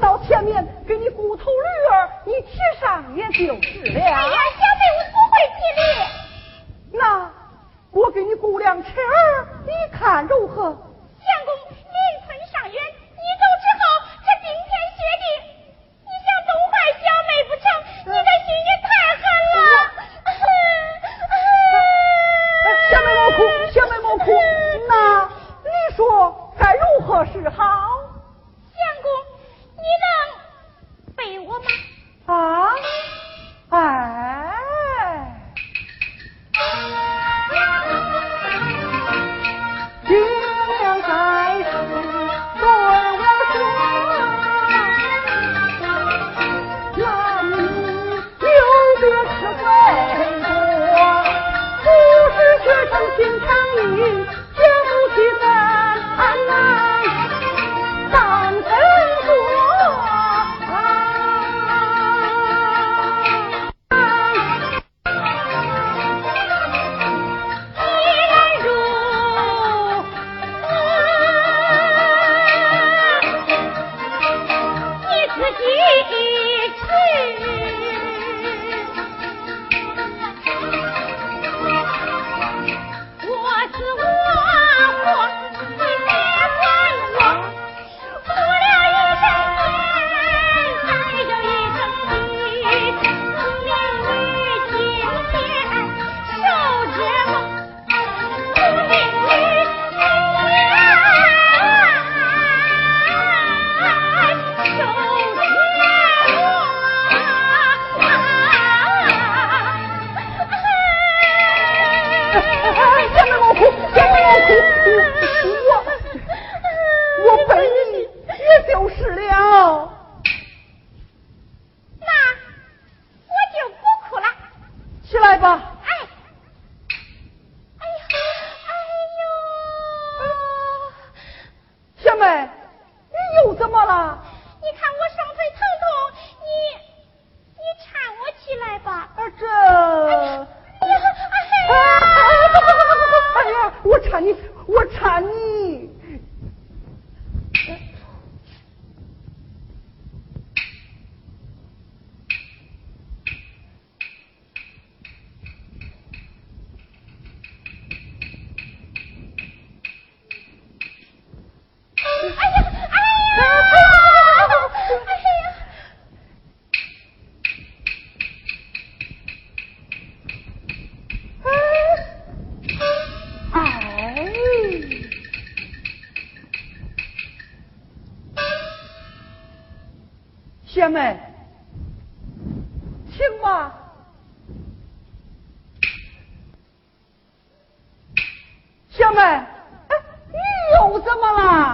到前面给你骨头驴儿，你骑上也就是了。来吧。哎，哎，你又怎么了？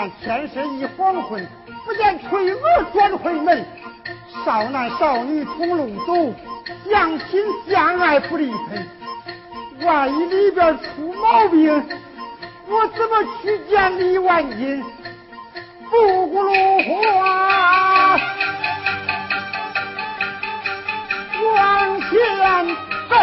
看天色已黄昏，不见翠娥转回门，少男少女同路走，相亲相爱不离分。万一里边出毛病，我怎么去见李万金？不咕噜花往前奔。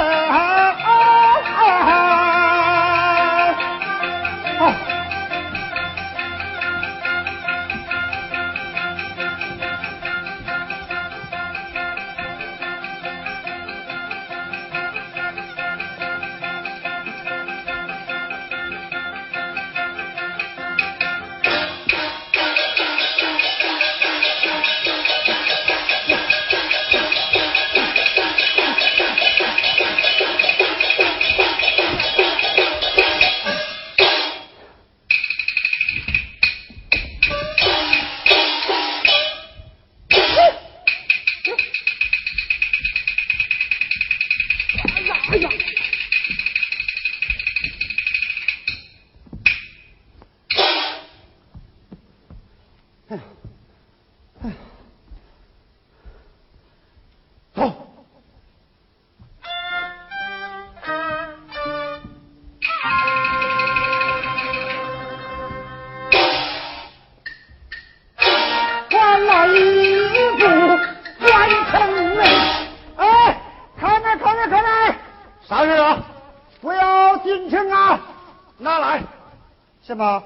不要进城啊！拿来什么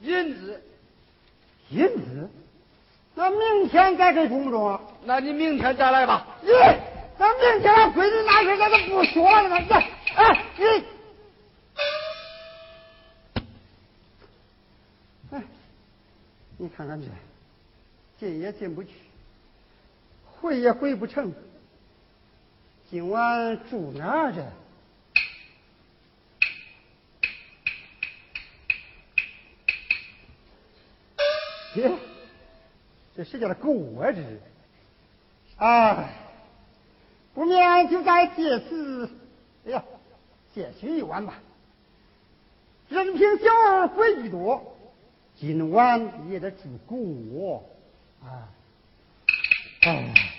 银子，银子？那明天再给中不中啊？那你明天再来吧。你，那明天俺闺女那事咱都不说了，那哎你，哎，你看看这，进也进不去，回也回不成，今晚住哪儿这？这谁家的狗啊？这是！哎，不免就在借此，哎呀，借取一晚吧。任凭小儿规矩多，今晚也得住狗窝啊！哎。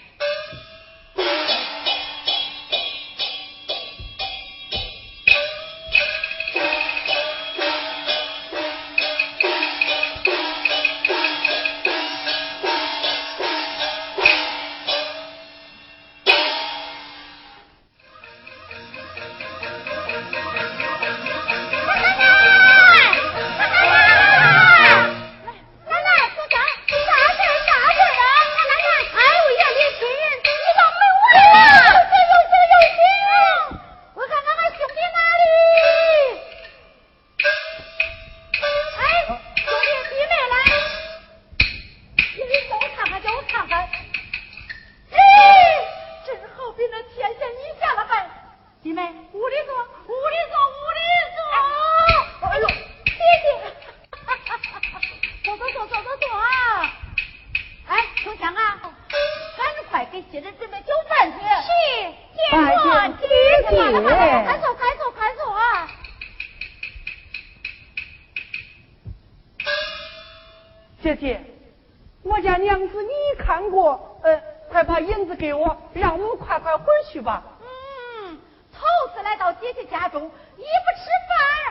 我家娘子你看过，呃，快把银子给我，让我们快快回去吧。嗯，头次来到姐姐家中，一不吃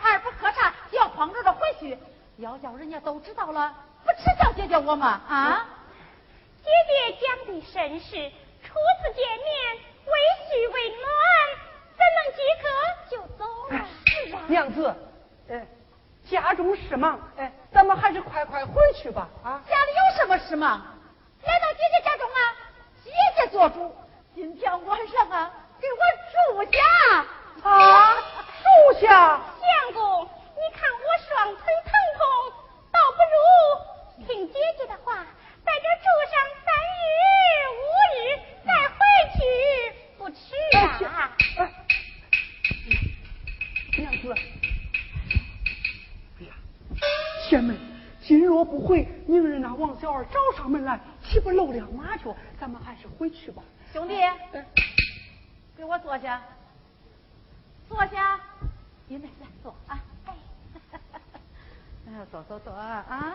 饭，二不喝茶，就要慌着的回去。要叫人家都知道了，不耻笑姐姐我吗？啊？姐姐讲的甚是，初次见面，为虚为暖，怎能即刻就走了？是啊，娘子，哎，家中事忙，哎，咱们还是快快回去吧。啊，家里有什么事忙？来到姐姐家中啊，姐姐做主，今天晚上啊，给我住下啊，住下。相公，你看我双腿疼痛，倒不如听姐姐的话。在这住上三日五日再回去，不迟啊！娘子，贤妹，今若不回，明日那王小二找上门来，岂不露两马脚？咱们还是回去吧。兄弟，给我坐下，坐下，弟妹来坐啊！哎，坐坐坐啊！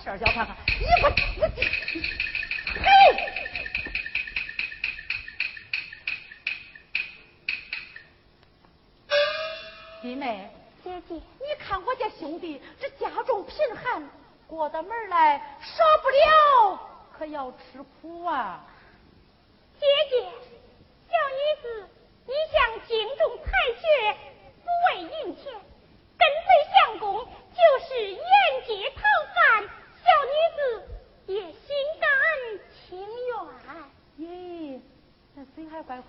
事叫看看，你我我，嘿，弟妹，姐姐，你看我家兄弟，这家中贫寒，过到门来，少不了，可要吃苦啊。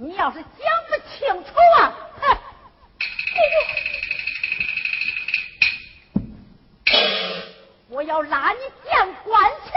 你要是讲不清楚啊，哼！我要拉你见官去。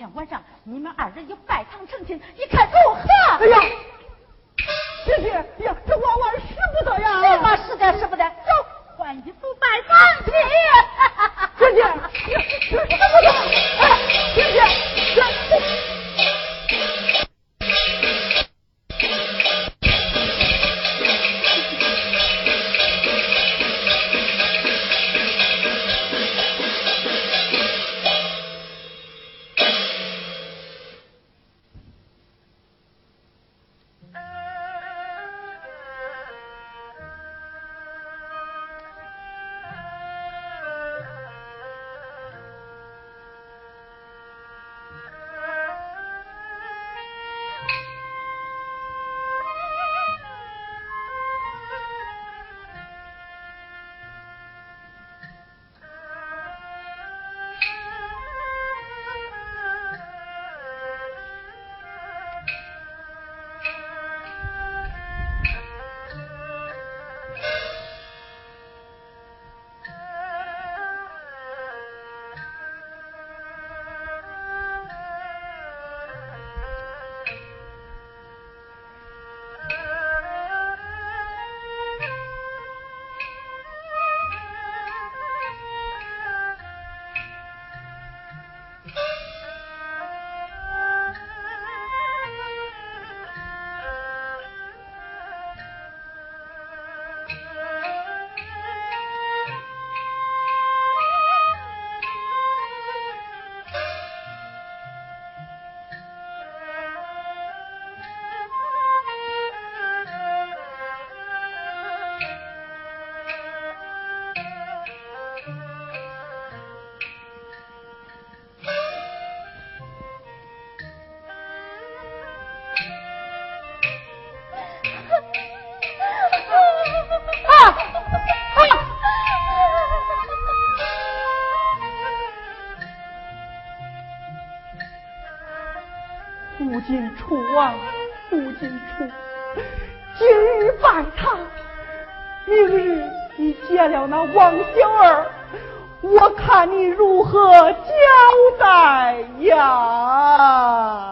天晚上你们二人就拜堂成亲，你看如何？哎呀，姐姐，呀，这娃娃使不得呀！什么使得使不得？走，换衣服拜堂去。姐姐，你使不得，哎，姐姐。楚王，不进出。今日拜他，明日你见了那王小儿，我看你如何交代呀？